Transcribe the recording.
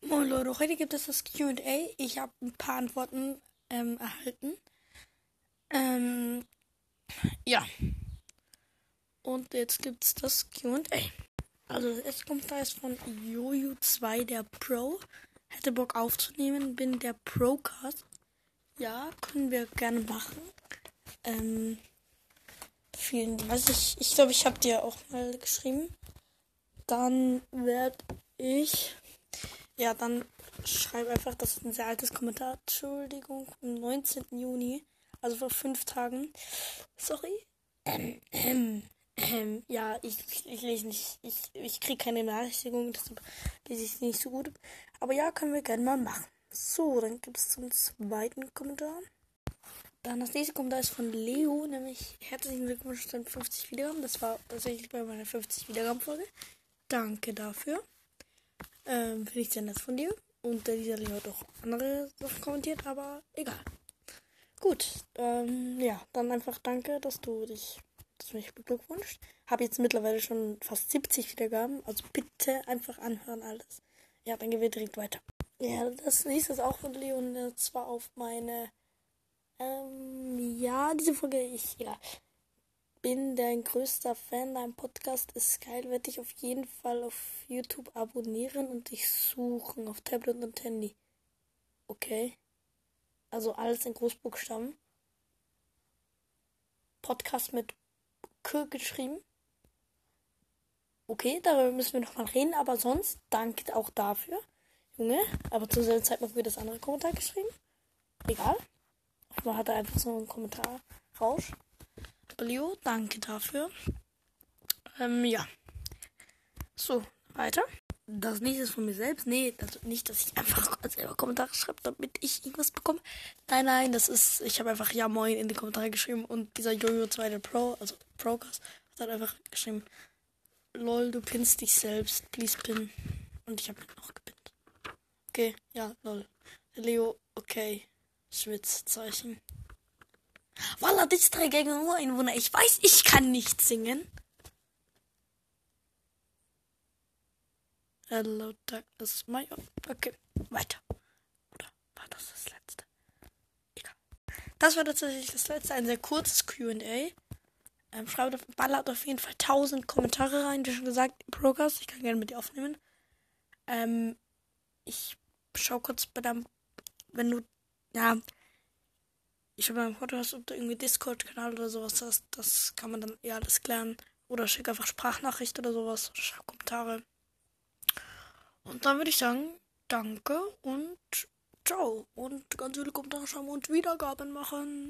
Moin Leute, heute gibt es das QA. Ich habe ein paar Antworten ähm, erhalten. Ähm, ja. Und jetzt gibt es das QA. Also, jetzt kommt da ist von Jojo2, der Pro. Hätte Bock aufzunehmen, bin der Procast. Ja, können wir gerne machen. Ähm, vielen Dank. Ich, ich glaube, ich habe dir auch mal geschrieben. Dann werde ich ja, dann schreib einfach, das ist ein sehr altes Kommentar. Entschuldigung, am 19. Juni, also vor fünf Tagen. Sorry. Ähm, ähm, ähm, ja, ich, ich lese nicht, ich, ich kriege keine Benachrichtigung, deshalb lese ich nicht so gut. Aber ja, können wir gerne mal machen. So, dann gibt es zum zweiten Kommentar. Dann das nächste Kommentar ist von Leo, nämlich herzlichen Glückwunsch zu 50 Wiedergaben. Das war tatsächlich bei meiner 50 Wiedergaben-Folge. Danke dafür. Ähm, Finde ich sehr nett von dir. Und der dieser Leo hat auch andere Sachen kommentiert, aber egal. Gut, ähm, ja, dann einfach danke, dass du dich, dass du mich beglückwünscht. Habe jetzt mittlerweile schon fast 70 Wiedergaben, also bitte einfach anhören alles. Ja, dann gehen wir direkt weiter. Ja, das nächste ist auch von Leon, zwar auf meine, ähm, ja, diese Folge, ich, ja, bin dein größter Fan. Dein Podcast ist geil. Werde ich auf jeden Fall auf YouTube abonnieren und dich suchen auf Tablet und Handy. Okay. Also alles in Großbuchstaben. Podcast mit K geschrieben. Okay, darüber müssen wir nochmal reden, aber sonst danke auch dafür. Junge, aber zu selben Zeit noch wieder das andere Kommentar geschrieben. Egal. Man hat einfach so einen Kommentar raus. Leo, danke dafür. Ähm, ja. So, weiter. Das nächste ist von mir selbst. Nee, also nicht, dass ich einfach selber Kommentare schreibe, damit ich irgendwas bekomme. Nein, nein, das ist, ich habe einfach Ja Moin in die Kommentare geschrieben und dieser Jojo 2, der Pro, also Procast, hat einfach geschrieben, lol, du pinnst dich selbst, please pin. Und ich habe noch gepinnt. Okay, ja, lol. Leo, okay. Schwitzzeichen. Walla, das drei gegen Ureinwohner. Ich weiß, ich kann nicht singen. Hello, darkness, my own. Okay, weiter. Oder war das das letzte? Egal. Das war tatsächlich das letzte. Ein sehr kurzes QA. Ähm, schreibt auf, ballert auf jeden Fall 1000 Kommentare rein. Wie schon gesagt, Progress. Ich kann gerne mit dir aufnehmen. Ähm, ich schau kurz bei deinem. Wenn du. Ja, ich habe beim Podcast, ob du irgendwie Discord-Kanal oder sowas hast, das kann man dann eher alles klären. Oder schick einfach Sprachnachricht oder sowas. Oder schreib Kommentare. Und dann würde ich sagen, danke und ciao. Und ganz viele Kommentare schreiben und Wiedergaben machen.